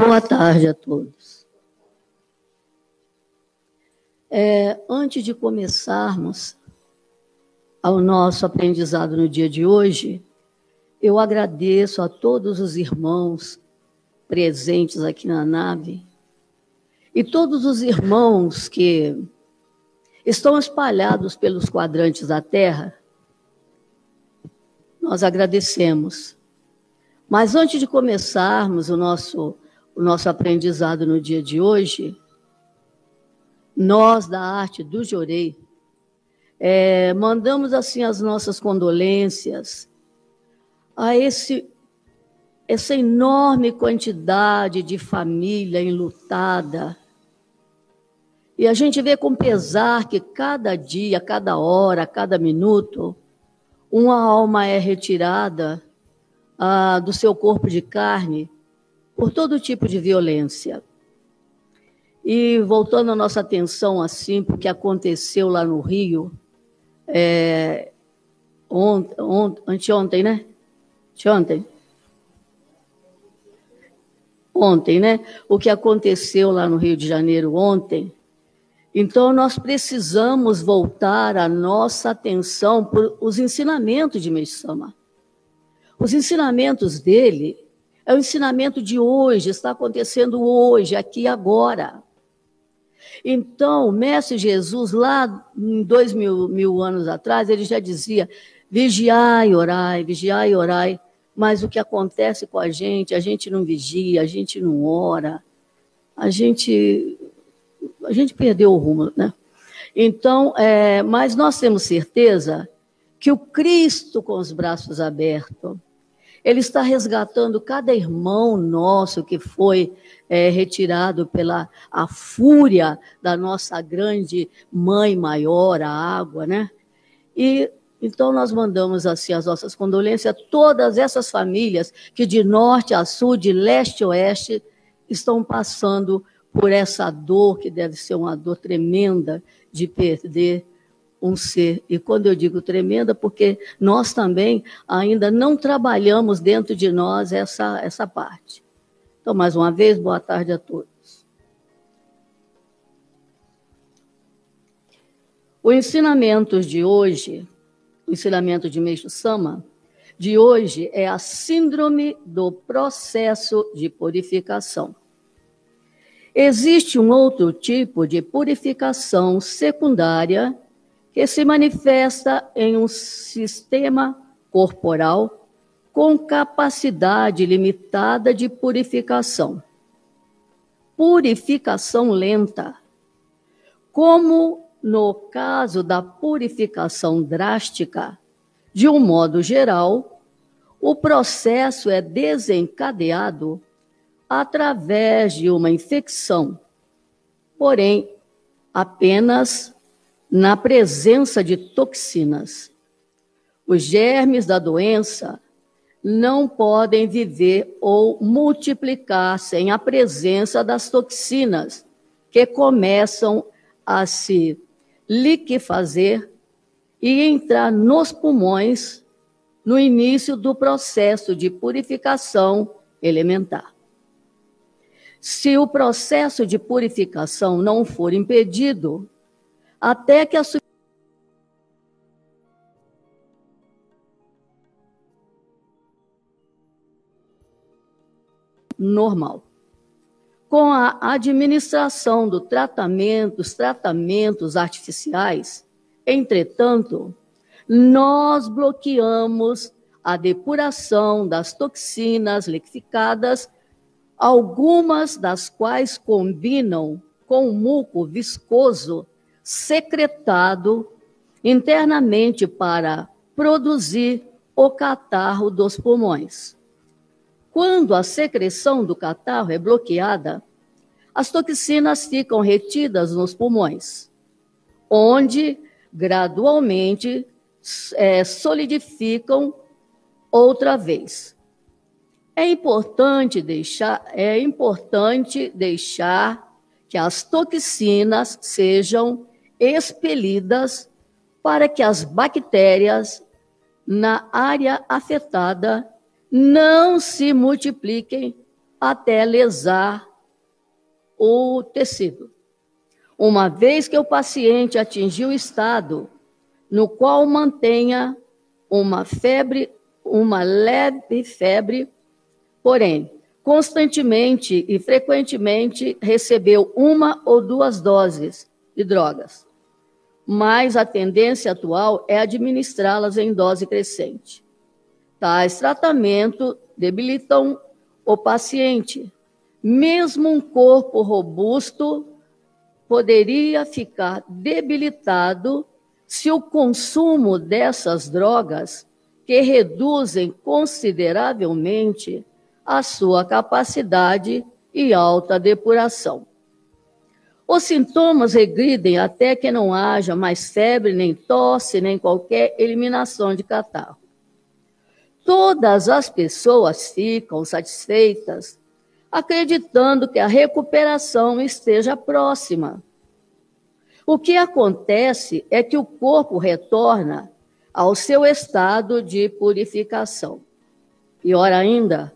Boa tarde a todos. É, antes de começarmos ao nosso aprendizado no dia de hoje, eu agradeço a todos os irmãos presentes aqui na nave e todos os irmãos que estão espalhados pelos quadrantes da Terra. Nós agradecemos. Mas antes de começarmos o nosso o nosso aprendizado no dia de hoje, nós da arte do Jorei, é, mandamos assim as nossas condolências a esse essa enorme quantidade de família enlutada. E a gente vê com pesar que cada dia, cada hora, cada minuto, uma alma é retirada ah, do seu corpo de carne por todo tipo de violência. E voltando a nossa atenção assim, porque aconteceu lá no Rio, é, ontem, ont, anteontem, né? Anteontem. Ontem, né? O que aconteceu lá no Rio de Janeiro ontem. Então, nós precisamos voltar a nossa atenção para os ensinamentos de Meixama. Os ensinamentos dele é o ensinamento de hoje, está acontecendo hoje, aqui e agora. Então, o Mestre Jesus, lá em dois mil, mil anos atrás, ele já dizia: vigiai, orai, vigiai, orai. Mas o que acontece com a gente, a gente não vigia, a gente não ora, a gente, a gente perdeu o rumo, né? Então, é, mas nós temos certeza que o Cristo com os braços abertos, ele está resgatando cada irmão nosso que foi é, retirado pela a fúria da nossa grande mãe maior, a água, né? E então nós mandamos assim as nossas condolências a todas essas famílias que de norte a sul, de leste a oeste, estão passando por essa dor que deve ser uma dor tremenda de perder um ser. E quando eu digo tremenda, porque nós também ainda não trabalhamos dentro de nós essa, essa parte. Então, mais uma vez, boa tarde a todos. O ensinamento de hoje, o ensinamento de Meixo Sama, de hoje é a síndrome do processo de purificação. Existe um outro tipo de purificação secundária que se manifesta em um sistema corporal com capacidade limitada de purificação. Purificação lenta. Como no caso da purificação drástica, de um modo geral, o processo é desencadeado através de uma infecção, porém, apenas na presença de toxinas. Os germes da doença não podem viver ou multiplicar sem a presença das toxinas, que começam a se liquefazer e entrar nos pulmões no início do processo de purificação elementar. Se o processo de purificação não for impedido, até que a normal. Com a administração do tratamento, os tratamentos artificiais, entretanto, nós bloqueamos a depuração das toxinas liquificadas, algumas das quais combinam com o muco viscoso secretado internamente para produzir o catarro dos pulmões. Quando a secreção do catarro é bloqueada, as toxinas ficam retidas nos pulmões, onde gradualmente é, solidificam outra vez. É importante deixar, é importante deixar que as toxinas sejam expelidas para que as bactérias na área afetada não se multipliquem até lesar o tecido. Uma vez que o paciente atingiu o estado no qual mantenha uma febre, uma leve febre, porém, constantemente e frequentemente recebeu uma ou duas doses de drogas. Mas a tendência atual é administrá-las em dose crescente. Tais tratamentos debilitam o paciente. Mesmo um corpo robusto poderia ficar debilitado se o consumo dessas drogas, que reduzem consideravelmente a sua capacidade e alta depuração. Os sintomas regridem até que não haja mais febre, nem tosse, nem qualquer eliminação de catarro. Todas as pessoas ficam satisfeitas, acreditando que a recuperação esteja próxima. O que acontece é que o corpo retorna ao seu estado de purificação. Pior ainda,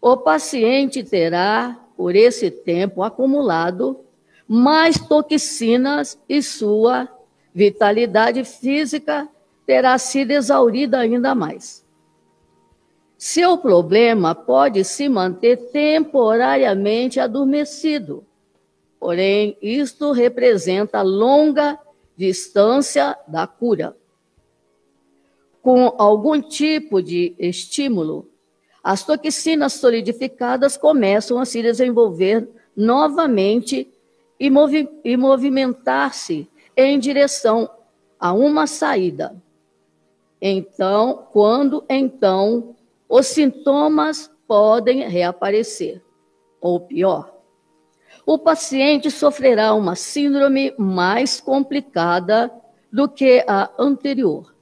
o paciente terá, por esse tempo acumulado, mais toxinas e sua vitalidade física terá sido exaurida ainda mais. Seu problema pode se manter temporariamente adormecido, porém, isto representa longa distância da cura. Com algum tipo de estímulo, as toxinas solidificadas começam a se desenvolver novamente e, movi e movimentar-se em direção a uma saída. Então, quando então os sintomas podem reaparecer, ou pior, o paciente sofrerá uma síndrome mais complicada do que a anterior.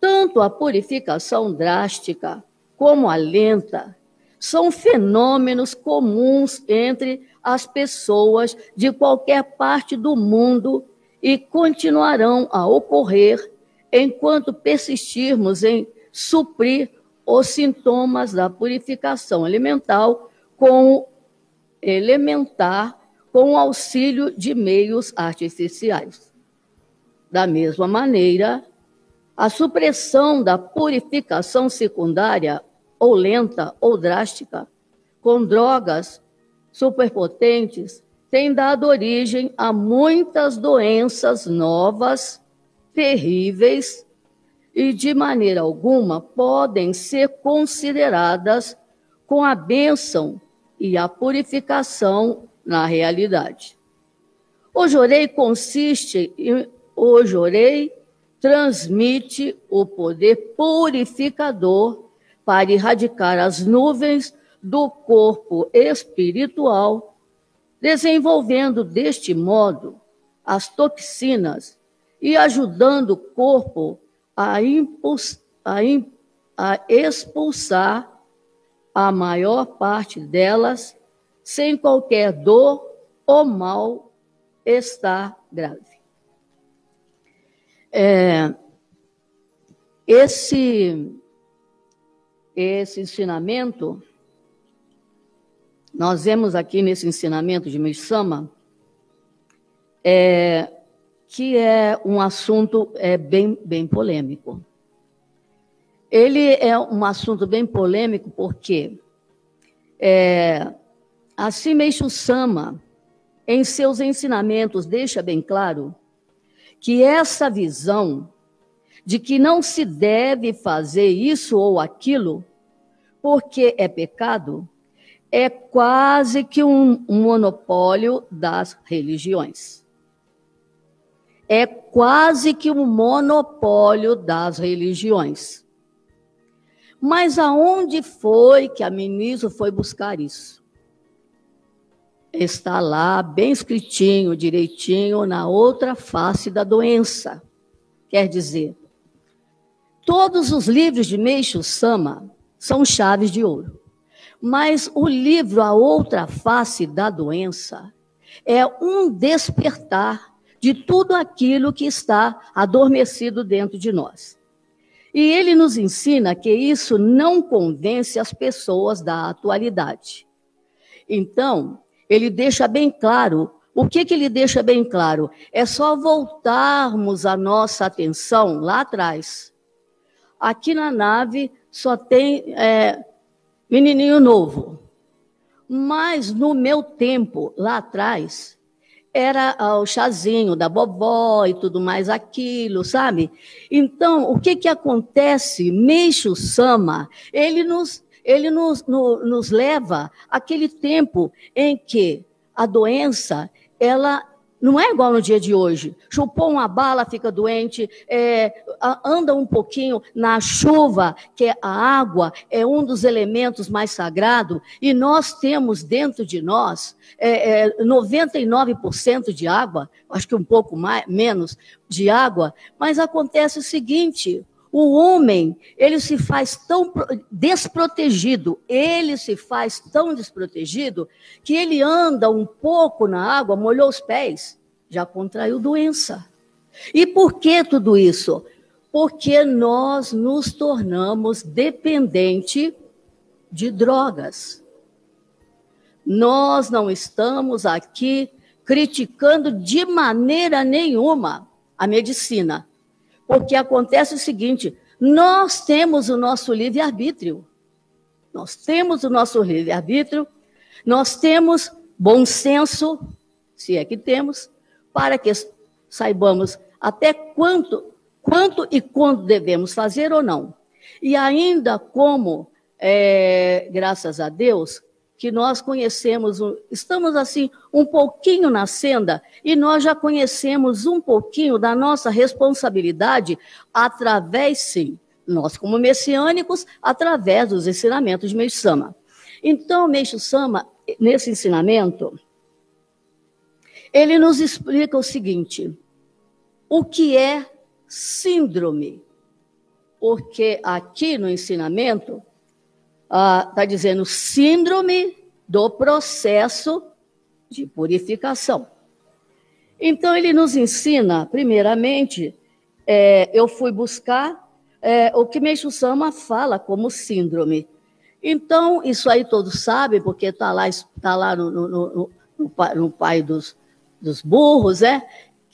Tanto a purificação drástica como a lenta são fenômenos comuns entre as pessoas de qualquer parte do mundo e continuarão a ocorrer enquanto persistirmos em suprir os sintomas da purificação alimentar com elementar com o auxílio de meios artificiais. Da mesma maneira, a supressão da purificação secundária ou lenta ou drástica com drogas superpotentes tem dado origem a muitas doenças novas terríveis e, de maneira alguma, podem ser consideradas com a bênção e a purificação na realidade. O jorei consiste em. O jorei transmite o poder purificador para erradicar as nuvens do corpo espiritual, desenvolvendo deste modo as toxinas e ajudando o corpo a, impuls, a, a expulsar a maior parte delas sem qualquer dor ou mal estar grave. É, esse, esse ensinamento, nós vemos aqui nesse ensinamento de Mishama, é, que é um assunto é, bem, bem polêmico. Ele é um assunto bem polêmico porque é, assim Meixo Sama, em seus ensinamentos, deixa bem claro que essa visão de que não se deve fazer isso ou aquilo porque é pecado é quase que um, um monopólio das religiões é quase que um monopólio das religiões. Mas aonde foi que a ministra foi buscar isso? Está lá, bem escritinho, direitinho, na outra face da doença. Quer dizer, todos os livros de Meixo Sama são chaves de ouro. Mas o livro A Outra Face da Doença é um despertar de tudo aquilo que está adormecido dentro de nós. E ele nos ensina que isso não convence as pessoas da atualidade. Então, ele deixa bem claro. O que, que ele deixa bem claro? É só voltarmos a nossa atenção lá atrás. Aqui na nave só tem é, menininho novo. Mas no meu tempo, lá atrás, era o chazinho da bobó e tudo mais aquilo, sabe? Então, o que que acontece? Meixo Sama, ele nos ele nos, no, nos leva àquele tempo em que a doença ela não é igual no dia de hoje. Chupou uma bala, fica doente, é, anda um pouquinho na chuva, que é a água é um dos elementos mais sagrados, e nós temos dentro de nós é, é, 99% de água, acho que um pouco mais, menos de água, mas acontece o seguinte: o homem, ele se faz tão desprotegido, ele se faz tão desprotegido, que ele anda um pouco na água, molhou os pés, já contraiu doença. E por que tudo isso? Porque nós nos tornamos dependente de drogas. Nós não estamos aqui criticando de maneira nenhuma a medicina. Porque acontece o seguinte: nós temos o nosso livre-arbítrio. Nós temos o nosso livre-arbítrio, nós temos bom senso, se é que temos, para que saibamos até quanto, quanto e quando devemos fazer ou não. E ainda como, é, graças a Deus, que nós conhecemos, estamos assim um pouquinho na senda e nós já conhecemos um pouquinho da nossa responsabilidade através, sim, nós como messiânicos, através dos ensinamentos de Meixo Sama. Então, Meixo Sama, nesse ensinamento, ele nos explica o seguinte: o que é síndrome? Porque aqui no ensinamento está ah, dizendo síndrome do processo de purificação. Então, ele nos ensina, primeiramente, é, eu fui buscar é, o que Meixo Sama fala como síndrome. Então, isso aí todos sabem, porque está lá, tá lá no, no, no, no, no pai dos, dos burros, é?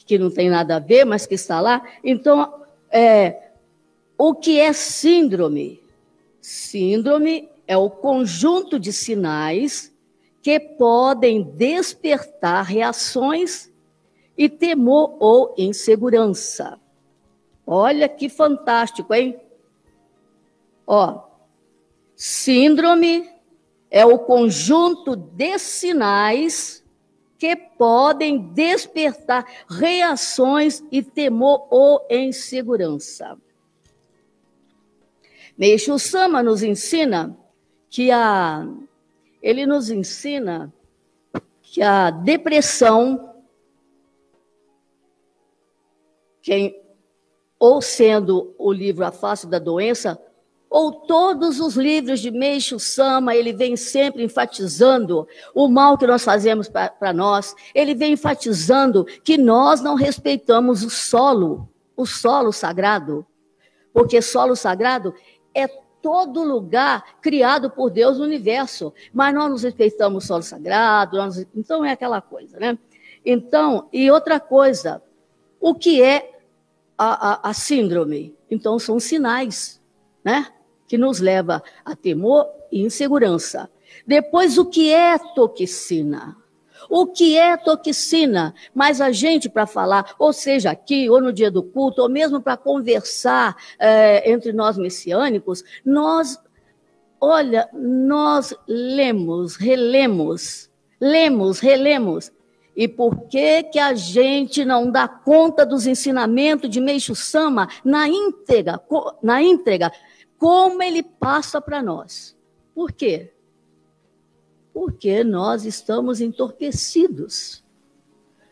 que não tem nada a ver, mas que está lá. Então, é, o que é síndrome? Síndrome é o conjunto de sinais que podem despertar reações e temor ou insegurança. Olha que fantástico, hein? Ó, síndrome é o conjunto de sinais que podem despertar reações e temor ou insegurança. Meixo Sama nos ensina que a ele nos ensina que a depressão quem ou sendo o livro A Face da Doença, ou todos os livros de Meixo Sama, ele vem sempre enfatizando o mal que nós fazemos para nós. Ele vem enfatizando que nós não respeitamos o solo, o solo sagrado. Porque solo sagrado é todo lugar criado por Deus no universo. Mas nós nos respeitamos o solo sagrado, nós... então é aquela coisa, né? Então, e outra coisa, o que é a, a, a síndrome? Então, são sinais, né? Que nos leva a temor e insegurança. Depois, o que é toxina? O que é toxina? Mas a gente, para falar, ou seja, aqui, ou no dia do culto, ou mesmo para conversar é, entre nós messiânicos, nós, olha, nós lemos, relemos, lemos, relemos. E por que, que a gente não dá conta dos ensinamentos de Meixo Sama na íntegra, na íntegra, como ele passa para nós? Por quê? Porque nós estamos entorpecidos.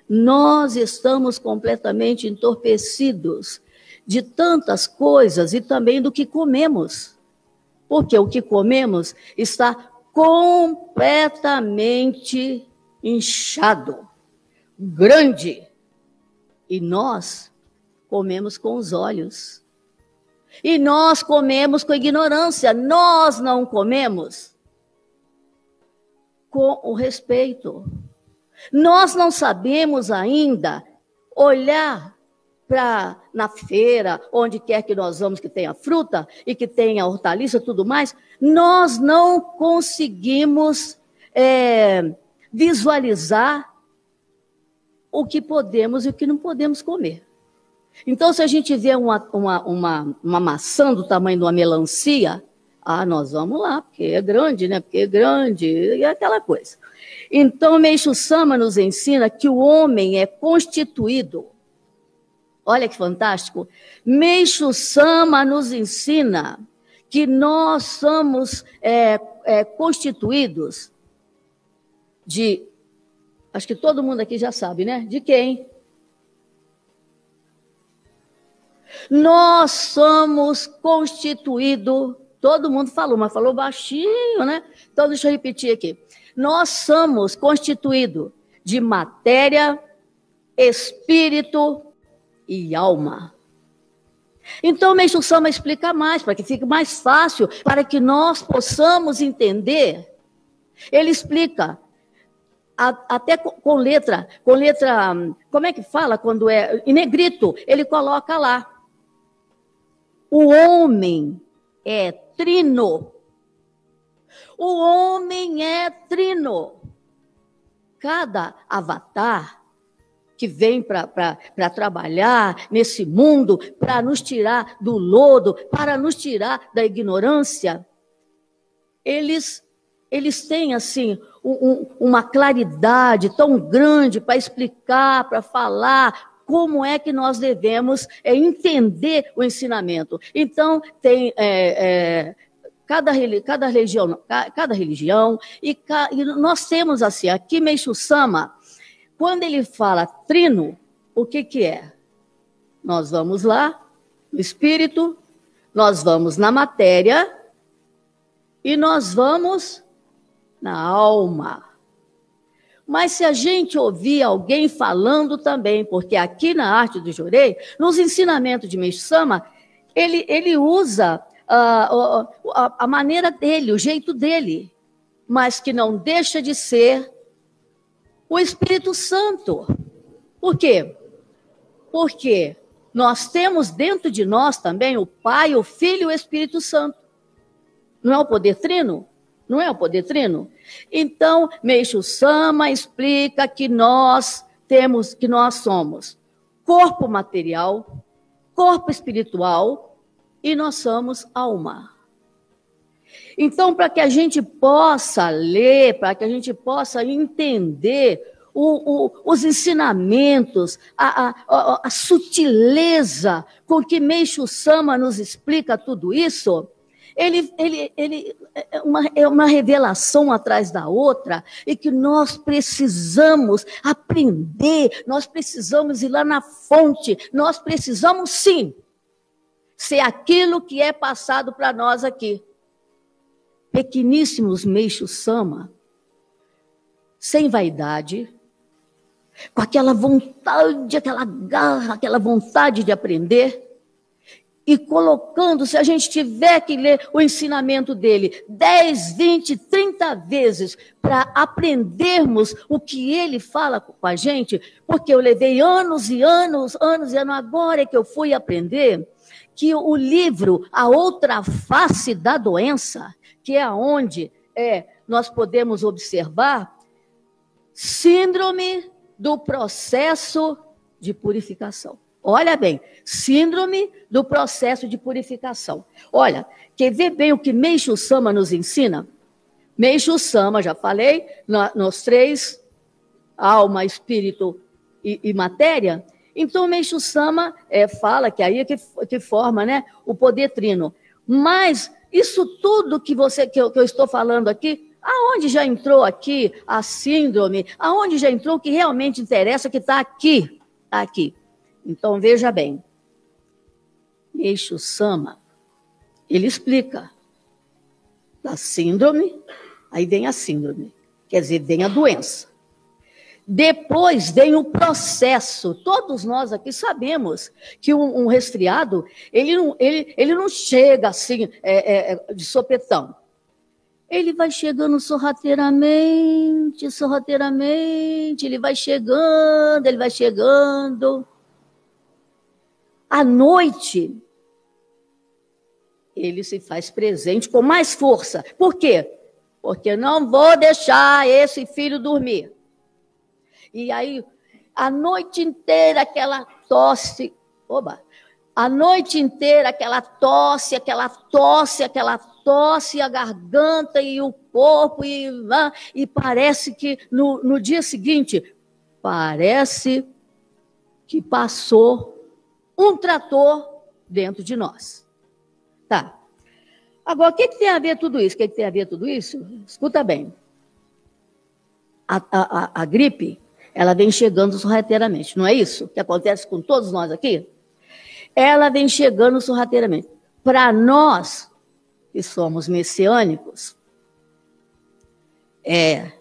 Nós estamos completamente entorpecidos de tantas coisas e também do que comemos. Porque o que comemos está completamente inchado, grande. E nós comemos com os olhos. E nós comemos com ignorância, nós não comemos com o respeito. Nós não sabemos ainda olhar para na feira, onde quer que nós vamos que tenha fruta e que tenha hortaliça, tudo mais, nós não conseguimos é, visualizar o que podemos e o que não podemos comer. Então, se a gente vê uma, uma, uma, uma maçã do tamanho de uma melancia, ah, nós vamos lá, porque é grande, né? Porque é grande, e é aquela coisa. Então, Meixo Sama nos ensina que o homem é constituído. Olha que fantástico. Meixo Sama nos ensina que nós somos é, é, constituídos de. Acho que todo mundo aqui já sabe, né? De quem? Nós somos constituídos, todo mundo falou, mas falou baixinho, né? Então, deixa eu repetir aqui. Nós somos constituídos de matéria, espírito e alma. Então, Meixo Sama explica mais, para que fique mais fácil, para que nós possamos entender. Ele explica, até com letra, com letra, como é que fala quando é em negrito, ele coloca lá. O homem é trino. O homem é trino. Cada avatar que vem para trabalhar nesse mundo, para nos tirar do lodo, para nos tirar da ignorância, eles, eles têm, assim, um, uma claridade tão grande para explicar, para falar como é que nós devemos é, entender o ensinamento. Então, tem é, é, cada, cada, religião, cada religião, e, e, nós temos assim, aqui Meixo Sama, quando ele fala trino, o que, que é? Nós vamos lá, no espírito, nós vamos na matéria, e nós vamos na alma. Mas se a gente ouvir alguém falando também, porque aqui na arte do Jorei, nos ensinamentos de Meixama, ele, ele usa uh, a, a maneira dele, o jeito dele, mas que não deixa de ser o Espírito Santo. Por quê? Porque nós temos dentro de nós também o Pai, o Filho e o Espírito Santo. Não é o poder trino? Não é o poder trino? Então, Meixo Sama explica que nós temos, que nós somos corpo material, corpo espiritual e nós somos alma. Então, para que a gente possa ler, para que a gente possa entender o, o, os ensinamentos, a, a, a, a, sutileza com que Meixo Sama nos explica tudo isso, ele, ele, ele é, uma, é uma revelação atrás da outra e que nós precisamos aprender, nós precisamos ir lá na fonte, nós precisamos sim ser aquilo que é passado para nós aqui. Pequeníssimos meixos sama, sem vaidade, com aquela vontade, aquela garra, aquela vontade de aprender e colocando, se a gente tiver que ler o ensinamento dele 10, 20, 30 vezes para aprendermos o que ele fala com a gente, porque eu levei anos e anos, anos e anos, agora é que eu fui aprender que o livro A Outra Face da Doença, que é aonde é, nós podemos observar síndrome do processo de purificação. Olha bem, síndrome do processo de purificação. Olha, quer ver bem o que Meixo Sama nos ensina? Meixo Sama, já falei, nos três, alma, espírito e, e matéria. Então, Meixo Sama é, fala que aí é que, que forma né, o poder trino. Mas isso tudo que, você, que eu, que eu estou falando aqui, aonde já entrou aqui a síndrome, aonde já entrou o que realmente interessa, que está aqui, tá aqui. Então, veja bem. Eixo Sama, ele explica. Da síndrome, aí vem a síndrome. Quer dizer, vem a doença. Depois vem o processo. Todos nós aqui sabemos que um, um resfriado, ele não, ele, ele não chega assim, é, é, de sopetão. Ele vai chegando sorrateiramente, sorrateiramente, ele vai chegando, ele vai chegando. À noite, ele se faz presente com mais força. Por quê? Porque não vou deixar esse filho dormir. E aí, a noite inteira, aquela tosse. Oba! A noite inteira, aquela tosse, aquela tosse, aquela tosse, a garganta e o corpo, e, e parece que no, no dia seguinte, parece que passou um trator dentro de nós. Tá. Agora, o que, que tem a ver tudo isso? O que, que tem a ver tudo isso? Escuta bem. A, a, a, gripe ela vem chegando sorrateiramente, não é isso que acontece com todos nós aqui? Ela vem chegando sorrateiramente. Para nós, que somos messiânicos, é,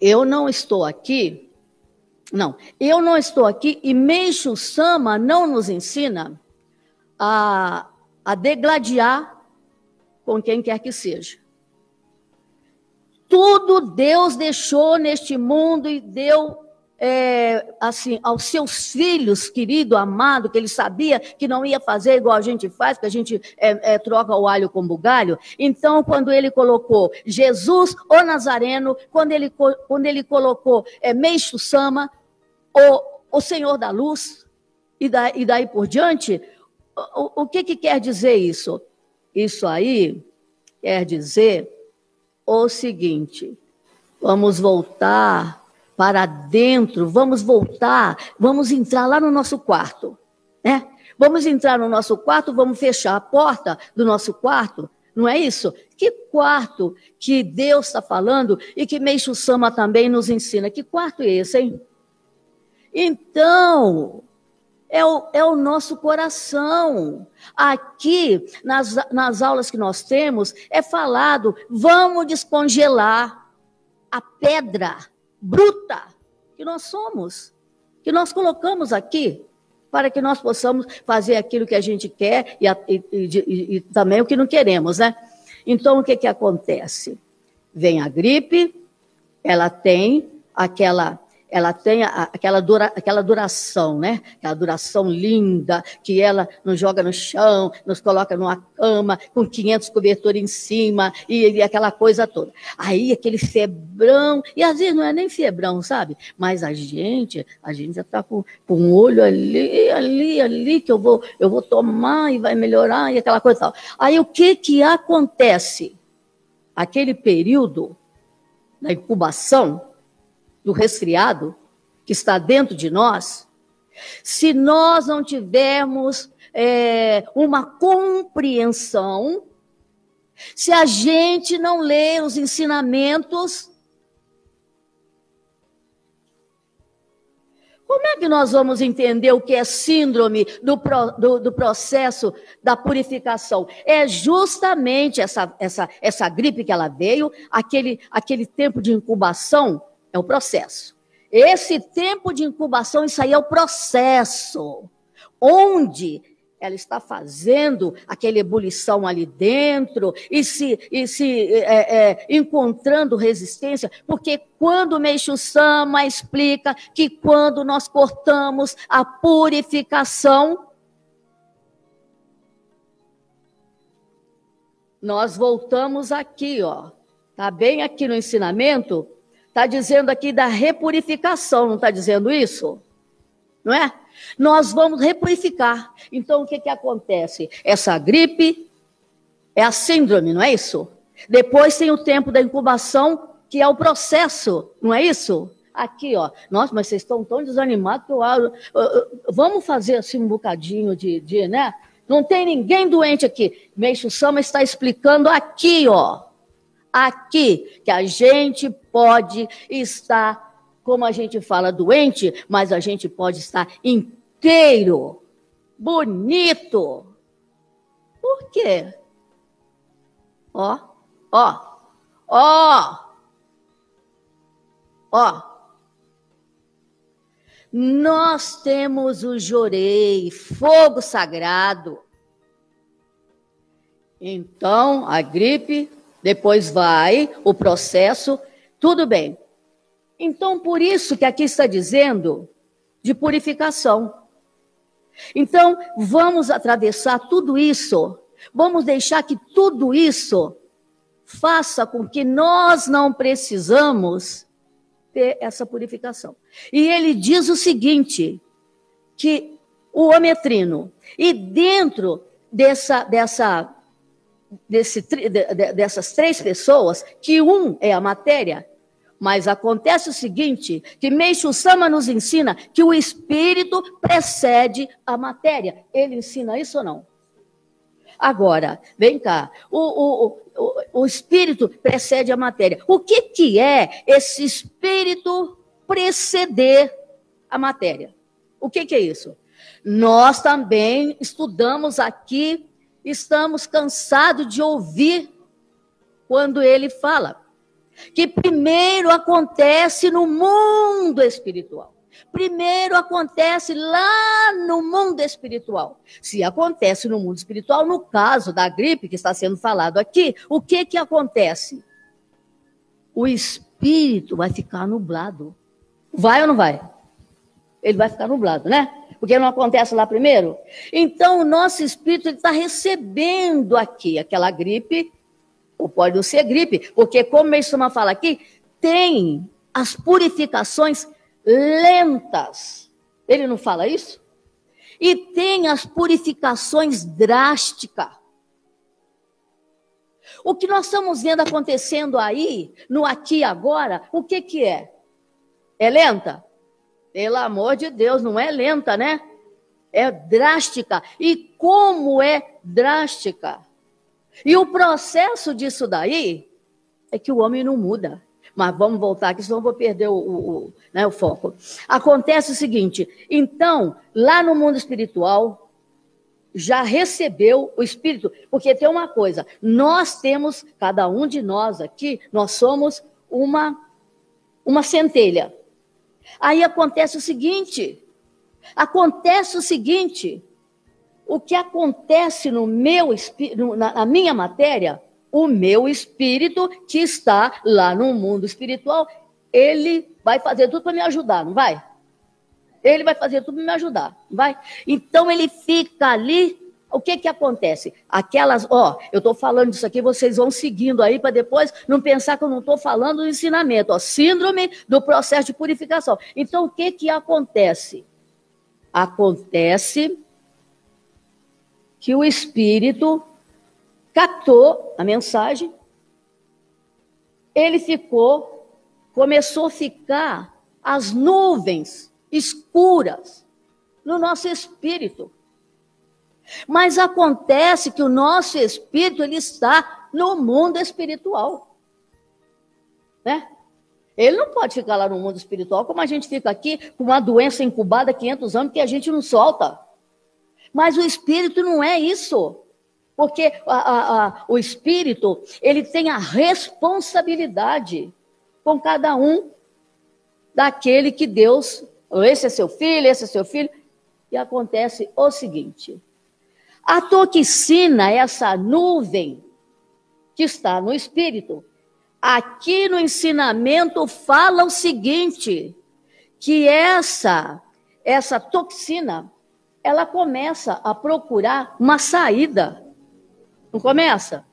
eu não estou aqui, não, eu não estou aqui e Meixo Sama não nos ensina a, a degladiar com quem quer que seja. Tudo Deus deixou neste mundo e deu é, assim aos seus filhos, querido, amado, que ele sabia que não ia fazer igual a gente faz, que a gente é, é, troca o alho com bugalho. Então, quando ele colocou Jesus, o Nazareno, quando ele, quando ele colocou é, Meixo Sama, o, Senhor da Luz, e, da, e daí por diante, o, o que, que quer dizer isso? Isso aí quer dizer o seguinte: vamos voltar para dentro, vamos voltar, vamos entrar lá no nosso quarto, né? Vamos entrar no nosso quarto, vamos fechar a porta do nosso quarto, não é isso? Que quarto que Deus está falando e que Meixo Sama também nos ensina? Que quarto é esse, hein? Então, é o, é o nosso coração. Aqui, nas, nas aulas que nós temos, é falado: vamos descongelar a pedra bruta que nós somos, que nós colocamos aqui, para que nós possamos fazer aquilo que a gente quer e, e, e, e também o que não queremos, né? Então, o que, que acontece? Vem a gripe, ela tem aquela ela tem aquela, dura, aquela duração, né? Aquela duração linda, que ela nos joga no chão, nos coloca numa cama, com 500 cobertores em cima, e, e aquela coisa toda. Aí aquele febrão, e às vezes não é nem febrão, sabe? Mas a gente, a gente já está com, com um olho ali, ali, ali, que eu vou, eu vou tomar e vai melhorar, e aquela coisa tal. Aí o que que acontece? Aquele período da incubação, do resfriado que está dentro de nós, se nós não tivermos é, uma compreensão, se a gente não lê os ensinamentos, como é que nós vamos entender o que é síndrome do, do, do processo da purificação? É justamente essa, essa, essa gripe que ela veio, aquele, aquele tempo de incubação é o processo. Esse tempo de incubação, isso aí é o processo. Onde ela está fazendo aquela ebulição ali dentro e se, e se é, é, encontrando resistência, porque quando Meixo Sama explica que quando nós cortamos a purificação, nós voltamos aqui, ó. Tá bem aqui no ensinamento, Está dizendo aqui da repurificação, não está dizendo isso? Não é? Nós vamos repurificar. Então, o que, que acontece? Essa gripe é a síndrome, não é isso? Depois tem o tempo da incubação, que é o processo, não é isso? Aqui, ó. Nossa, mas vocês estão tão desanimados que eu, eu, vamos fazer assim um bocadinho de, de, né? Não tem ninguém doente aqui. Meixo Sama está explicando aqui, ó aqui que a gente pode estar, como a gente fala, doente, mas a gente pode estar inteiro, bonito. Por quê? Ó, ó, ó. Ó, nós temos o jorei, fogo sagrado. Então, a gripe, depois vai o processo, tudo bem. Então, por isso que aqui está dizendo de purificação. Então, vamos atravessar tudo isso, vamos deixar que tudo isso faça com que nós não precisamos ter essa purificação. E ele diz o seguinte, que o ometrino, e dentro dessa, dessa, desse, dessas três pessoas, que um é a matéria, mas acontece o seguinte, que Meixo Sama nos ensina que o espírito precede a matéria. Ele ensina isso ou não? Agora, vem cá, o, o, o, o espírito precede a matéria. O que, que é esse espírito preceder a matéria? O que, que é isso? Nós também estudamos aqui, estamos cansados de ouvir quando ele fala que primeiro acontece no mundo espiritual. Primeiro acontece lá no mundo espiritual. Se acontece no mundo espiritual, no caso da gripe que está sendo falado aqui, o que que acontece? O espírito vai ficar nublado. Vai ou não vai? Ele vai ficar nublado, né? Porque não acontece lá primeiro. Então, o nosso espírito está recebendo aqui aquela gripe ou pode não ser gripe, porque, como Meissama fala aqui, tem as purificações lentas. Ele não fala isso? E tem as purificações drásticas. O que nós estamos vendo acontecendo aí, no aqui e agora, o que, que é? É lenta? Pelo amor de Deus, não é lenta, né? É drástica. E como é drástica? E o processo disso daí é que o homem não muda. Mas vamos voltar aqui, senão eu vou perder o, o, né, o foco. Acontece o seguinte: então, lá no mundo espiritual, já recebeu o Espírito, porque tem uma coisa, nós temos, cada um de nós aqui, nós somos uma, uma centelha. Aí acontece o seguinte, acontece o seguinte, o que acontece no meu na minha matéria, o meu espírito que está lá no mundo espiritual, ele vai fazer tudo para me ajudar, não vai? Ele vai fazer tudo para me ajudar, não vai? Então ele fica ali. O que que acontece? Aquelas, ó, eu estou falando disso aqui, vocês vão seguindo aí para depois não pensar que eu não estou falando do ensinamento, ó, síndrome do processo de purificação. Então o que que acontece? Acontece que o espírito captou a mensagem, ele ficou, começou a ficar as nuvens escuras no nosso espírito. Mas acontece que o nosso espírito ele está no mundo espiritual. Né? Ele não pode ficar lá no mundo espiritual como a gente fica aqui com uma doença incubada há 500 anos que a gente não solta. Mas o espírito não é isso. Porque a, a, a, o espírito, ele tem a responsabilidade com cada um daquele que Deus, esse é seu filho, esse é seu filho, e acontece o seguinte: a toxina, essa nuvem que está no espírito, aqui no ensinamento fala o seguinte, que essa essa toxina ela começa a procurar uma saída. Não começa?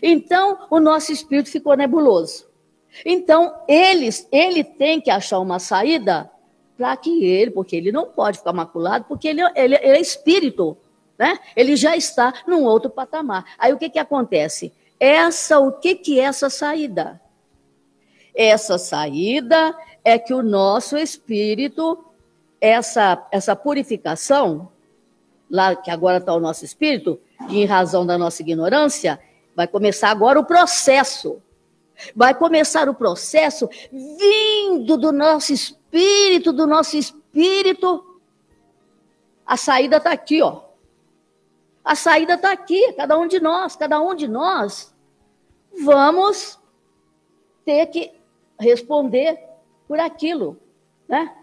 Então, o nosso espírito ficou nebuloso. Então, eles, ele tem que achar uma saída para que ele, porque ele não pode ficar maculado, porque ele, ele, ele, é espírito, né? Ele já está num outro patamar. Aí o que que acontece? Essa, o que que é essa saída? Essa saída é que o nosso espírito, essa, essa purificação, lá que agora está o nosso espírito, em razão da nossa ignorância, vai começar agora o processo. Vai começar o processo vindo do nosso espírito, do nosso espírito. A saída está aqui, ó. A saída está aqui, cada um de nós, cada um de nós vamos ter que responder por aquilo, né?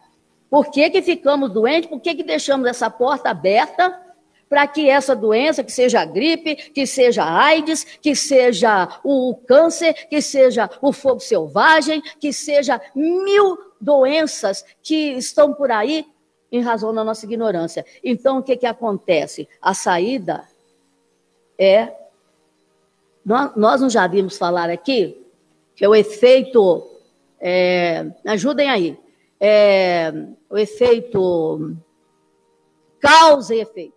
Por que, que ficamos doentes? Por que, que deixamos essa porta aberta para que essa doença, que seja a gripe, que seja a AIDS, que seja o câncer, que seja o fogo selvagem, que seja mil doenças que estão por aí em razão da nossa ignorância. Então, o que, que acontece? A saída é. Nós, não já vimos falar aqui que é o efeito. É, ajudem aí. É, o efeito causa e efeito.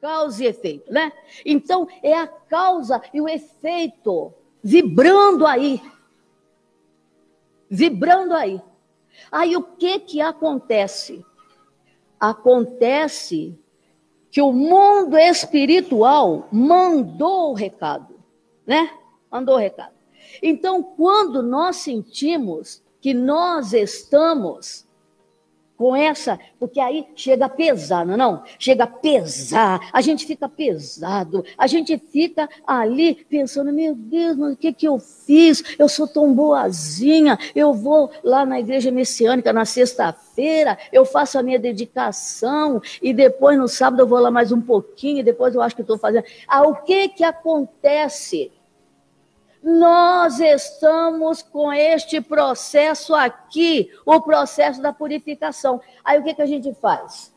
Causa e efeito, né? Então, é a causa e o efeito vibrando aí. Vibrando aí. Aí o que que acontece? Acontece que o mundo espiritual mandou o recado, né? Mandou o recado. Então, quando nós sentimos que nós estamos com essa, porque aí chega a pesar, não, é não? Chega a pesar, a gente fica pesado, a gente fica ali pensando, meu Deus, mas o que, que eu fiz? Eu sou tão boazinha, eu vou lá na igreja messiânica na sexta-feira, eu faço a minha dedicação, e depois no sábado eu vou lá mais um pouquinho, e depois eu acho que estou fazendo. Ah, o que que acontece? Nós estamos com este processo aqui, o processo da purificação. Aí o que, que a gente faz?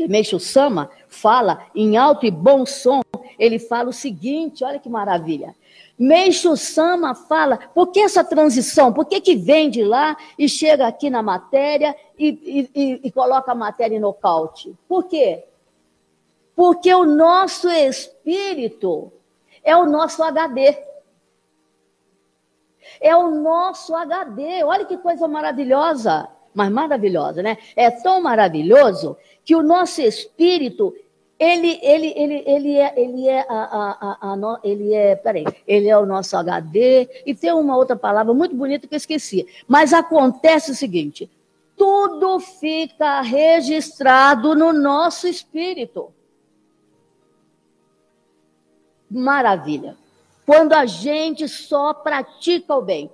Meixo Sama fala em alto e bom som, ele fala o seguinte: olha que maravilha. Meixo Sama fala, por que essa transição? Por que, que vem de lá e chega aqui na matéria e, e, e coloca a matéria em nocaute? Por quê? Porque o nosso espírito é o nosso HD é o nosso HD. Olha que coisa maravilhosa, mas maravilhosa, né? É tão maravilhoso que o nosso espírito ele, ele, ele, ele é, ele é, a, a, a, a, ele é, peraí, ele é o nosso HD, e tem uma outra palavra muito bonita que eu esqueci. Mas acontece o seguinte: tudo fica registrado no nosso espírito. Maravilha quando a gente só pratica o bem.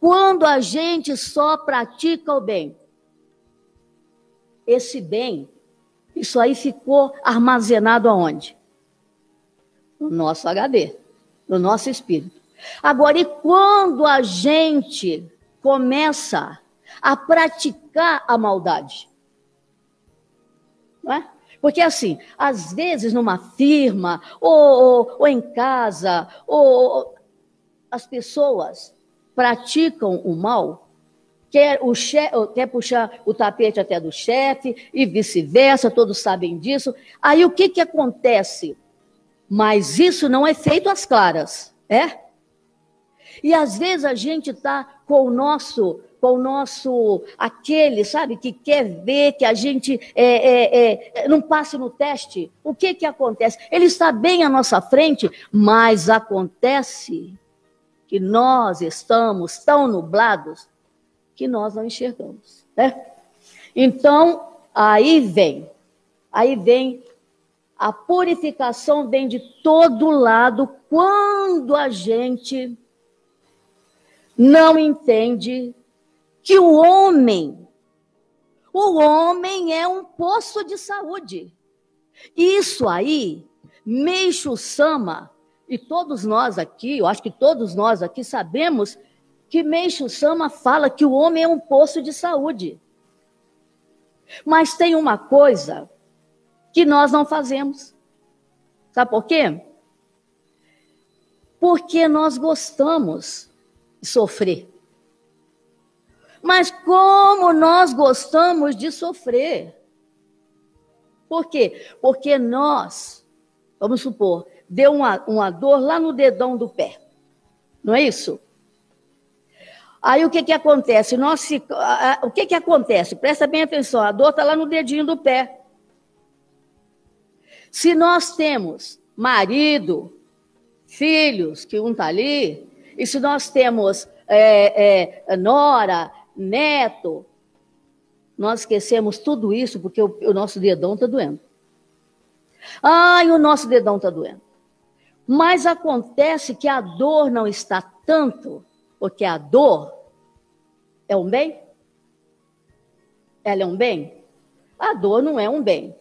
Quando a gente só pratica o bem. Esse bem, isso aí ficou armazenado aonde? No nosso HD, no nosso espírito. Agora, e quando a gente começa a praticar a maldade? Não é? Porque, assim, às vezes numa firma, ou, ou, ou em casa, ou, as pessoas praticam o mal, quer, o chefe, quer puxar o tapete até do chefe, e vice-versa, todos sabem disso. Aí o que, que acontece? Mas isso não é feito às claras, é? E às vezes a gente está com o nosso com o nosso, aquele, sabe, que quer ver que a gente é, é, é, não passe no teste. O que que acontece? Ele está bem à nossa frente, mas acontece que nós estamos tão nublados que nós não enxergamos. Né? Então, aí vem, aí vem a purificação vem de todo lado quando a gente não entende que o homem, o homem é um poço de saúde. Isso aí, Meixo Sama, e todos nós aqui, eu acho que todos nós aqui sabemos que Meixo Sama fala que o homem é um poço de saúde. Mas tem uma coisa que nós não fazemos. Sabe por quê? Porque nós gostamos de sofrer. Mas como nós gostamos de sofrer. Por quê? Porque nós, vamos supor, deu uma, uma dor lá no dedão do pé. Não é isso? Aí o que, que acontece? Nós, o que, que acontece? Presta bem atenção, a dor está lá no dedinho do pé. Se nós temos marido, filhos, que um está ali, e se nós temos é, é, nora, neto. Nós esquecemos tudo isso porque o, o nosso dedão está doendo. Ai, o nosso dedão está doendo. Mas acontece que a dor não está tanto, porque a dor é um bem? Ela é um bem? A dor não é um bem.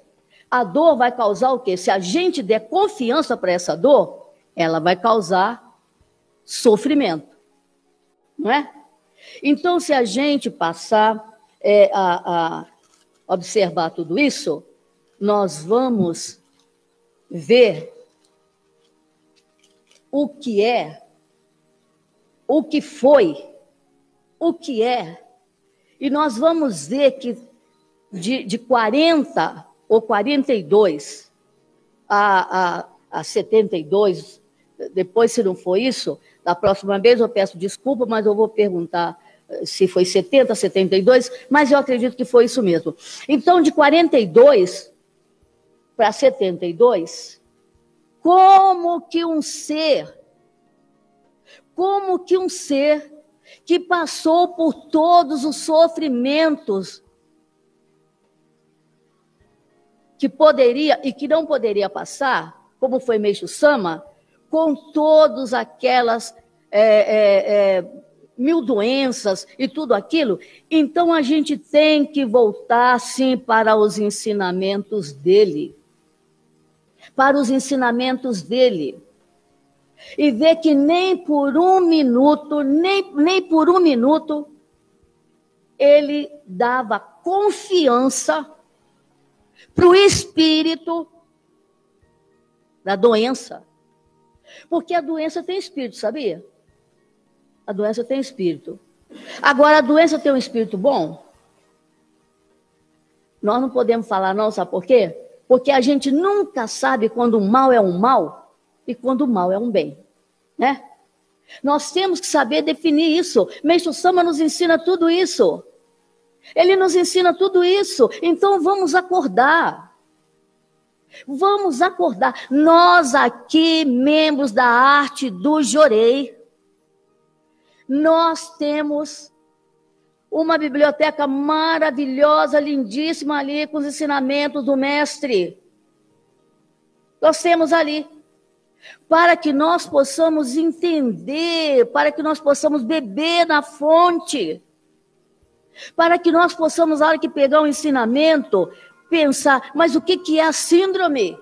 A dor vai causar o quê? Se a gente der confiança para essa dor, ela vai causar sofrimento. Não é? Então, se a gente passar é, a, a observar tudo isso, nós vamos ver o que é, o que foi, o que é. E nós vamos ver que de, de 40 ou 42 a, a, a 72, depois, se não for isso, da próxima vez eu peço desculpa, mas eu vou perguntar eh, se foi 70, 72, mas eu acredito que foi isso mesmo. Então, de 42 para 72, como que um ser, como que um ser que passou por todos os sofrimentos que poderia e que não poderia passar, como foi Meixo Sama, com todas aquelas é, é, é, mil doenças e tudo aquilo, então a gente tem que voltar, sim, para os ensinamentos dele. Para os ensinamentos dele. E ver que nem por um minuto, nem, nem por um minuto, ele dava confiança para o espírito da doença. Porque a doença tem espírito, sabia? A doença tem espírito. Agora, a doença tem um espírito bom? Nós não podemos falar, não, sabe por quê? Porque a gente nunca sabe quando o mal é um mal e quando o mal é um bem, né? Nós temos que saber definir isso. Meixo Sama nos ensina tudo isso. Ele nos ensina tudo isso. Então vamos acordar. Vamos acordar. Nós aqui, membros da arte do Jorei, nós temos uma biblioteca maravilhosa, lindíssima ali, com os ensinamentos do mestre. Nós temos ali. Para que nós possamos entender, para que nós possamos beber na fonte para que nós possamos, na hora que pegar um ensinamento, pensar, mas o que, que é a síndrome?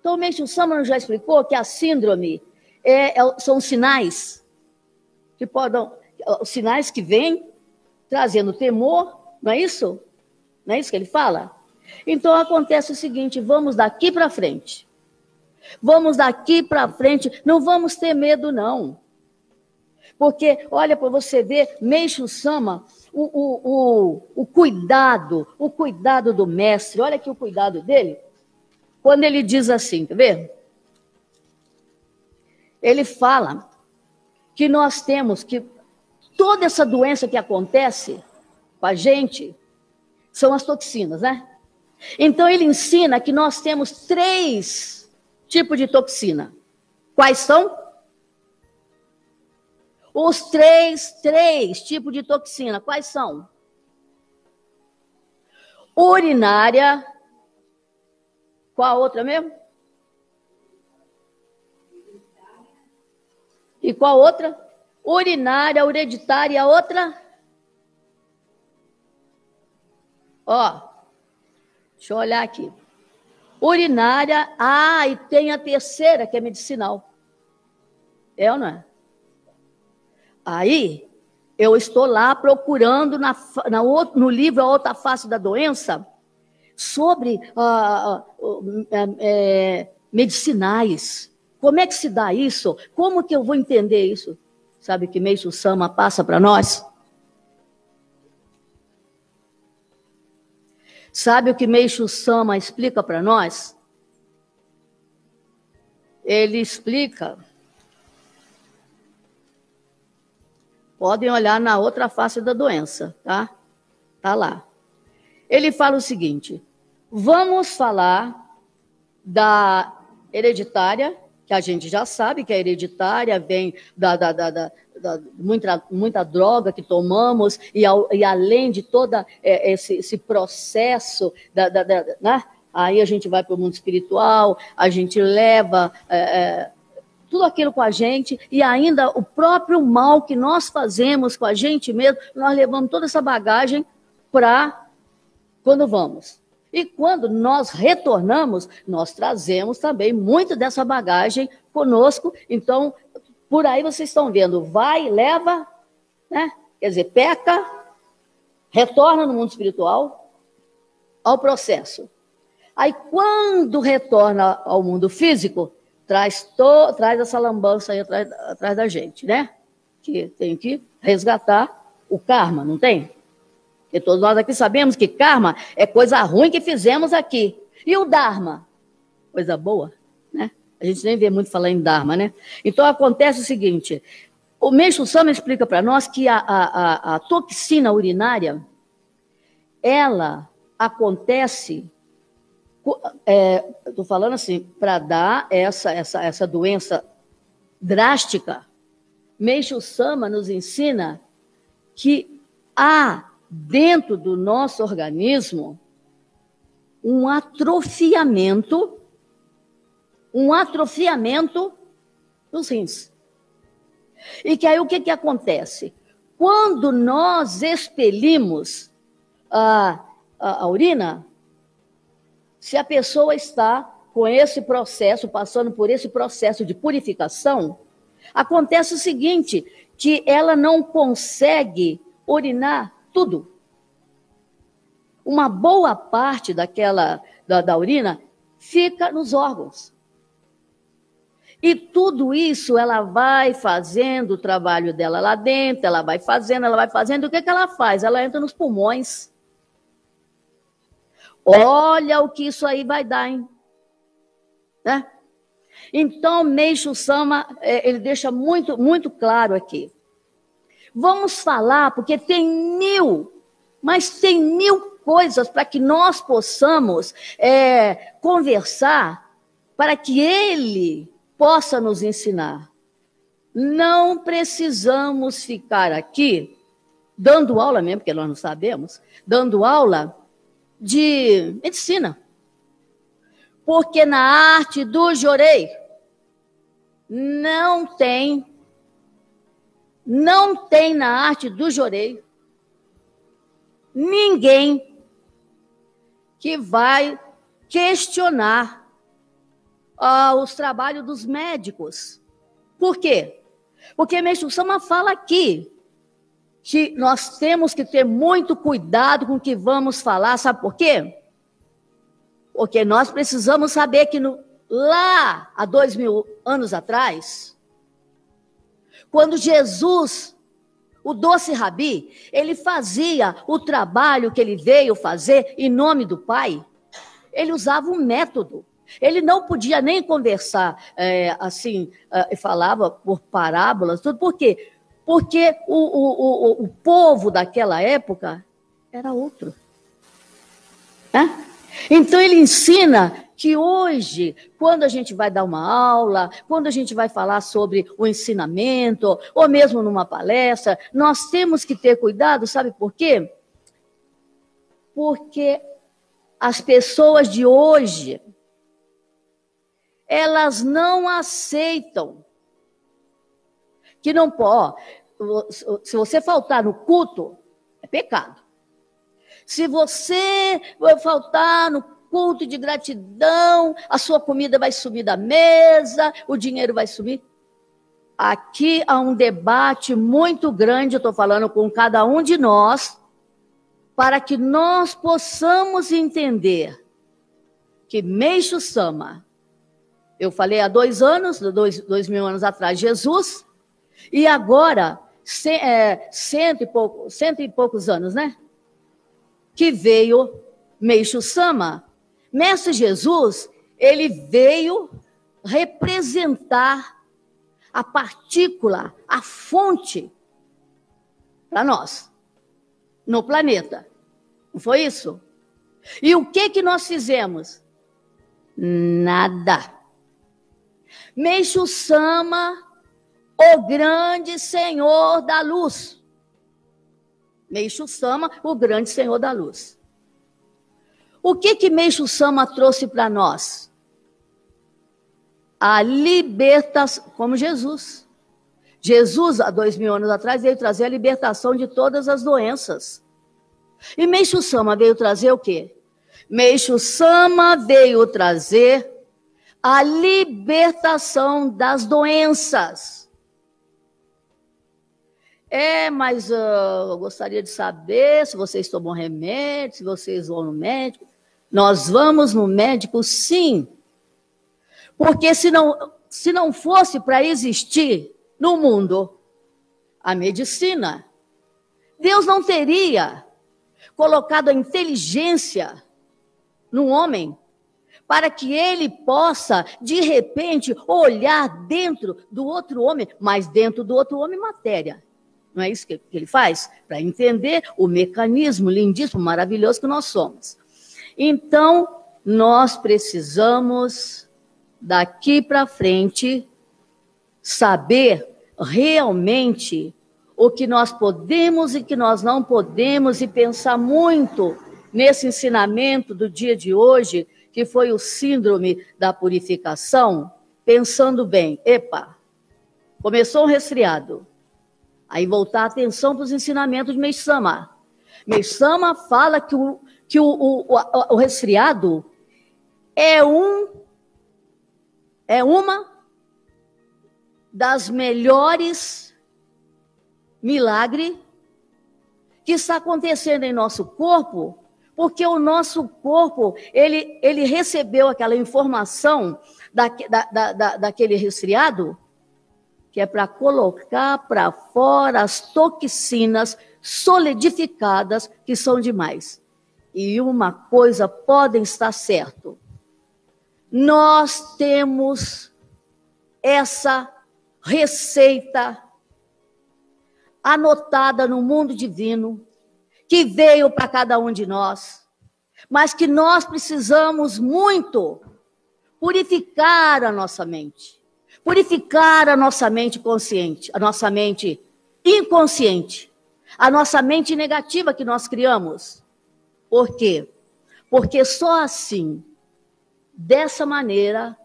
Então, o Meixo Sama já explicou que a síndrome é, é, são sinais que podem, sinais que vêm trazendo temor, não é isso? Não é isso que ele fala? Então acontece o seguinte: vamos daqui para frente. Vamos daqui para frente, não vamos ter medo, não. Porque, olha, para você ver, Meixo Sama, o, o, o, o cuidado, o cuidado do mestre, olha aqui o cuidado dele, quando ele diz assim, tá vendo? Ele fala que nós temos que toda essa doença que acontece com a gente são as toxinas, né? Então ele ensina que nós temos três tipos de toxina. Quais são? Os três, três tipos de toxina, quais são? Urinária. Qual a outra mesmo? E qual outra? Urinária, hereditária a outra? Ó, deixa eu olhar aqui. Urinária, ah, e tem a terceira, que é medicinal. É ou não é? Aí, eu estou lá procurando na, na, no livro A Outra Face da Doença sobre ah, é, medicinais. Como é que se dá isso? Como que eu vou entender isso? Sabe que Meixo Sama passa para nós? Sabe o que Meixo Sama explica para nós? Ele explica Podem olhar na outra face da doença, tá? Tá lá. Ele fala o seguinte: vamos falar da hereditária, que a gente já sabe que a hereditária vem da, da, da, da, da muita, muita droga que tomamos, e, ao, e além de todo é, esse, esse, processo, da, da, da, né? aí a gente vai para o mundo espiritual, a gente leva é, é tudo aquilo com a gente e ainda o próprio mal que nós fazemos com a gente mesmo, nós levamos toda essa bagagem para quando vamos. E quando nós retornamos, nós trazemos também muito dessa bagagem conosco. Então, por aí vocês estão vendo, vai, leva, né? Quer dizer, peca, retorna no mundo espiritual ao processo. Aí, quando retorna ao mundo físico, traz, to, traz essa lambança aí atrás, atrás da gente, né? Que tem que resgatar o karma, não tem? Porque todos nós aqui sabemos que karma é coisa ruim que fizemos aqui. E o dharma? Coisa boa, né? A gente nem vê muito falar em dharma, né? Então acontece o seguinte: o Meixo Sama explica para nós que a, a, a, toxina urinária ela acontece. Estou é, falando assim, para dar essa, essa, essa doença drástica, Meixo Sama nos ensina que há dentro do nosso organismo um atrofiamento, um atrofiamento dos rins. E que aí o que, que acontece? Quando nós expelimos a, a, a urina, se a pessoa está com esse processo, passando por esse processo de purificação, acontece o seguinte, que ela não consegue urinar tudo. Uma boa parte daquela da, da urina fica nos órgãos. E tudo isso ela vai fazendo o trabalho dela lá dentro, ela vai fazendo, ela vai fazendo. O que, que ela faz? Ela entra nos pulmões. Olha o que isso aí vai dar, hein? Né? Então, Meixo Sama, é, ele deixa muito, muito claro aqui. Vamos falar, porque tem mil, mas tem mil coisas para que nós possamos é, conversar, para que ele possa nos ensinar. Não precisamos ficar aqui dando aula mesmo, porque nós não sabemos, dando aula de medicina. Porque na arte do jorei não tem não tem na arte do jorei ninguém que vai questionar ah, os trabalhos dos médicos. Por quê? Porque Meixo Sama fala aqui que nós temos que ter muito cuidado com o que vamos falar, sabe por quê? Porque nós precisamos saber que no, lá, há dois mil anos atrás, quando Jesus, o doce rabi, ele fazia o trabalho que ele veio fazer em nome do Pai, ele usava um método. Ele não podia nem conversar é, assim, é, falava por parábolas, tudo. Por quê? Porque o, o, o, o povo daquela época era outro. É? Então ele ensina que hoje, quando a gente vai dar uma aula, quando a gente vai falar sobre o ensinamento, ou mesmo numa palestra, nós temos que ter cuidado, sabe por quê? Porque as pessoas de hoje, elas não aceitam que não pode. Se você faltar no culto, é pecado. Se você faltar no culto de gratidão, a sua comida vai subir da mesa, o dinheiro vai subir. Aqui há um debate muito grande, eu estou falando com cada um de nós, para que nós possamos entender que Meixo Sama, eu falei há dois anos, dois, dois mil anos atrás, Jesus, e agora, é, cento, e pouco, cento e poucos anos, né? Que veio Meixo Sama, Mestre Jesus, ele veio representar a partícula, a fonte para nós, no planeta. Não foi isso? E o que que nós fizemos? Nada. Meixo Sama, o grande Senhor da luz. Meixo Sama, o grande Senhor da luz. O que que Meixo Sama trouxe para nós? a libertação, como Jesus. Jesus, há dois mil anos atrás, veio trazer a libertação de todas as doenças. E Meixo Sama veio trazer o quê? Meixo Sama veio trazer a libertação das doenças. É, mas uh, eu gostaria de saber se vocês tomam remédio, se vocês vão no médico. Nós vamos no médico, sim. Porque se não, se não fosse para existir no mundo a medicina, Deus não teria colocado a inteligência no homem para que ele possa, de repente, olhar dentro do outro homem, mas dentro do outro homem, matéria. Não é isso que ele faz? Para entender o mecanismo lindíssimo, maravilhoso que nós somos. Então, nós precisamos, daqui para frente, saber realmente o que nós podemos e que nós não podemos e pensar muito nesse ensinamento do dia de hoje, que foi o síndrome da purificação, pensando bem, epa, começou um resfriado. Aí voltar a atenção para os ensinamentos de Meisama. Meisama fala que o, que o, o, o, o resfriado é um é uma das melhores milagres que está acontecendo em nosso corpo, porque o nosso corpo ele, ele recebeu aquela informação da, da, da, daquele resfriado, que é para colocar para fora as toxinas solidificadas que são demais. E uma coisa podem estar certo. Nós temos essa receita anotada no mundo divino que veio para cada um de nós, mas que nós precisamos muito purificar a nossa mente, purificar a nossa mente consciente, a nossa mente inconsciente, a nossa mente negativa que nós criamos. Por quê? Porque só assim, dessa maneira,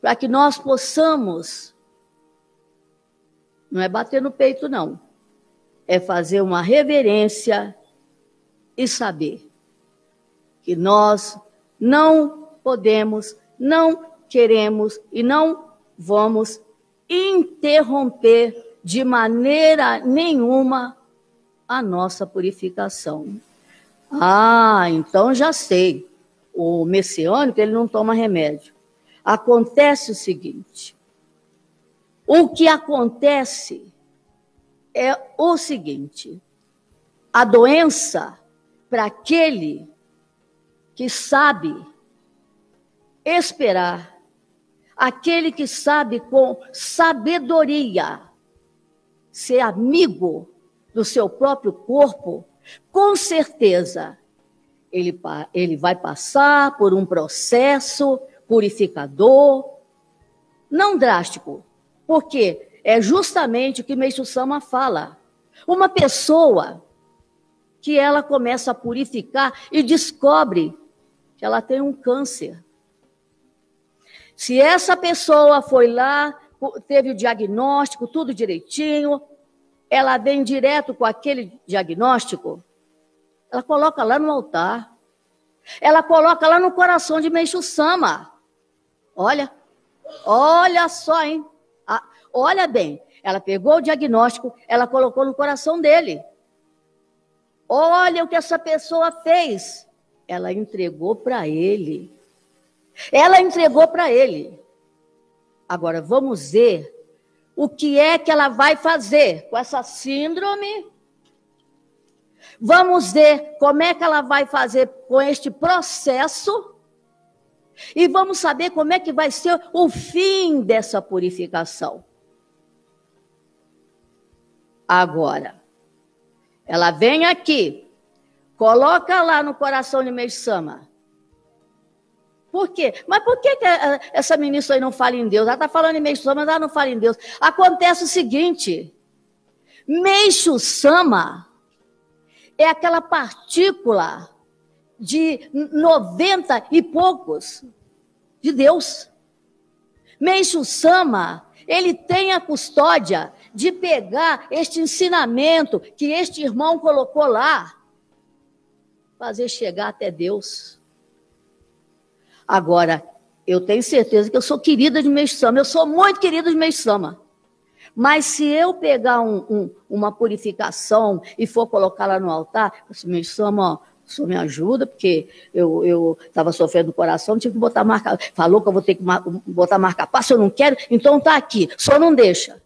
para que nós possamos, não é bater no peito, não, é fazer uma reverência e saber que nós não podemos, não queremos e não vamos interromper de maneira nenhuma a nossa purificação. Ah, então já sei. O messiânico, ele não toma remédio. Acontece o seguinte: o que acontece é o seguinte: a doença, para aquele que sabe esperar, aquele que sabe com sabedoria ser amigo do seu próprio corpo, com certeza, ele, ele vai passar por um processo purificador, não drástico, porque é justamente o que Meixo Sama fala. Uma pessoa que ela começa a purificar e descobre que ela tem um câncer. Se essa pessoa foi lá, teve o diagnóstico, tudo direitinho, ela vem direto com aquele diagnóstico, ela coloca lá no altar. Ela coloca lá no coração de Meixo Sama. Olha, olha só, hein? Ah, olha bem, ela pegou o diagnóstico, ela colocou no coração dele. Olha o que essa pessoa fez. Ela entregou para ele. Ela entregou para ele. Agora vamos ver o que é que ela vai fazer com essa síndrome. Vamos ver como é que ela vai fazer com este processo. E vamos saber como é que vai ser o fim dessa purificação. Agora, ela vem aqui, coloca lá no coração de Meisama por quê? Mas por que, que essa ministra aí não fala em Deus? Ela está falando em Meixo Sama, mas ela não fala em Deus. Acontece o seguinte: Meixo Sama é aquela partícula de 90 e poucos de Deus. Meixo Sama, ele tem a custódia de pegar este ensinamento que este irmão colocou lá, fazer chegar até Deus. Agora, eu tenho certeza que eu sou querida de Meixo Sama, eu sou muito querida de Meixo Sama. Mas se eu pegar um, um, uma purificação e for colocar lá no altar, assim, Meixo Sama, ó, o senhor me ajuda, porque eu estava sofrendo no coração, tive que botar marca. Falou que eu vou ter que botar marca passo, eu não quero, então tá aqui, só não deixa.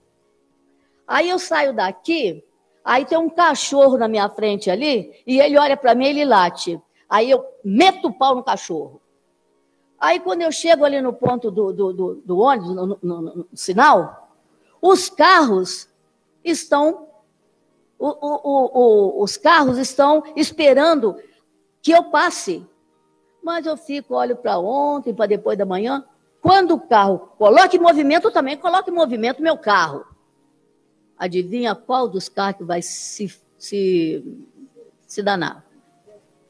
Aí eu saio daqui, aí tem um cachorro na minha frente ali, e ele olha para mim e ele late. Aí eu meto o pau no cachorro. Aí quando eu chego ali no ponto do, do, do, do ônibus, no, no, no, sinal, os carros estão o, o, o, os carros estão esperando que eu passe. Mas eu fico, olho para ontem, para depois da manhã. Quando o carro coloca em movimento, eu também coloco em movimento meu carro. Adivinha qual dos carros que vai se, se, se danar?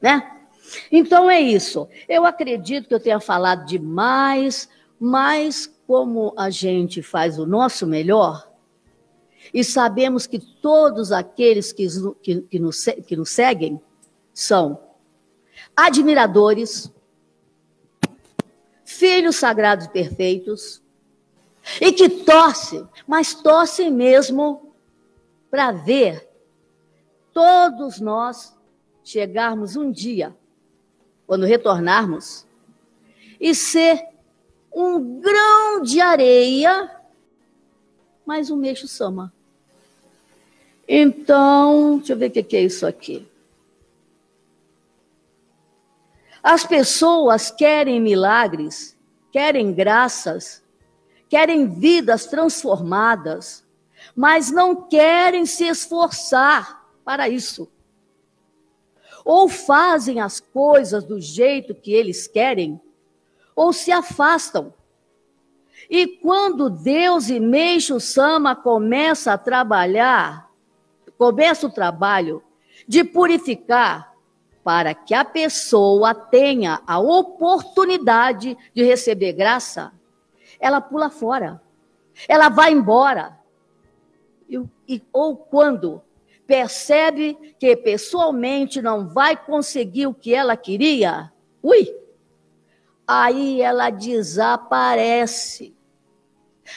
Né? Então é isso. Eu acredito que eu tenha falado demais, mas como a gente faz o nosso melhor, e sabemos que todos aqueles que, que, que, nos, que nos seguem são admiradores, filhos sagrados perfeitos, e que torcem, mas torcem mesmo para ver todos nós chegarmos um dia, quando retornarmos, e ser um grão de areia, mas um meixo sama. Então, deixa eu ver o que é isso aqui. As pessoas querem milagres, querem graças, querem vidas transformadas, mas não querem se esforçar para isso. Ou fazem as coisas do jeito que eles querem, ou se afastam. E quando Deus e Meixo Sama começa a trabalhar, começa o trabalho de purificar, para que a pessoa tenha a oportunidade de receber graça, ela pula fora, ela vai embora. E, e, ou quando percebe que pessoalmente não vai conseguir o que ela queria, ui, aí ela desaparece.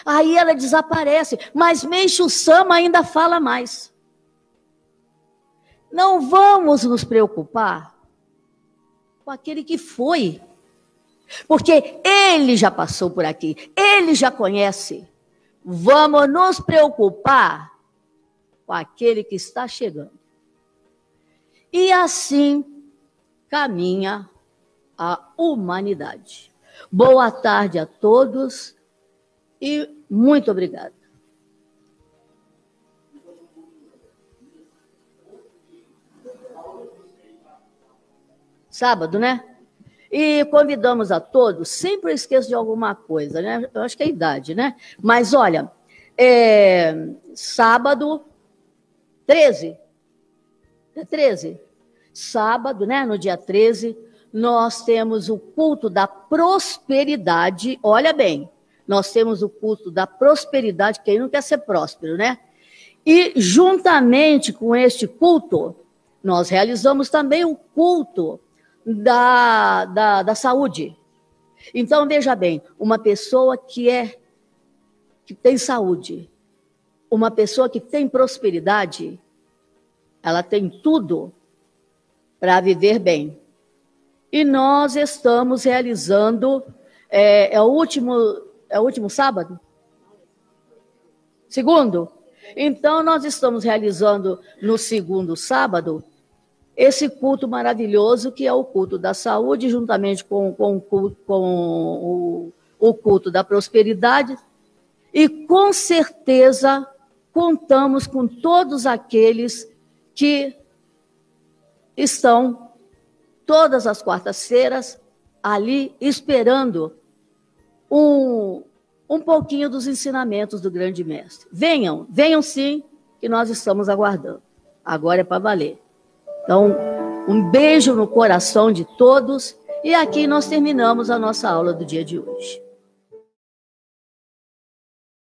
Aí ela desaparece, mas Meixo Sama ainda fala mais. Não vamos nos preocupar com aquele que foi, porque ele já passou por aqui, ele já conhece. Vamos nos preocupar com aquele que está chegando. E assim caminha a humanidade. Boa tarde a todos e muito obrigada. sábado, né? E convidamos a todos, sempre esqueço de alguma coisa, né? Eu acho que é a idade, né? Mas olha, é, sábado 13. É 13. Sábado, né? No dia 13, nós temos o culto da prosperidade. Olha bem, nós temos o culto da prosperidade, quem não quer ser próspero, né? E juntamente com este culto, nós realizamos também o culto da, da, da saúde. Então, veja bem, uma pessoa que é que tem saúde, uma pessoa que tem prosperidade, ela tem tudo para viver bem. E nós estamos realizando é, é, o último é o último sábado, segundo. Então nós estamos realizando no segundo sábado esse culto maravilhoso que é o culto da saúde, juntamente com, com, com o, o culto da prosperidade. E com certeza contamos com todos aqueles que estão todas as quartas-feiras ali esperando um, um pouquinho dos ensinamentos do grande mestre. Venham, venham sim, que nós estamos aguardando. Agora é para valer. Então, um beijo no coração de todos e aqui nós terminamos a nossa aula do dia de hoje.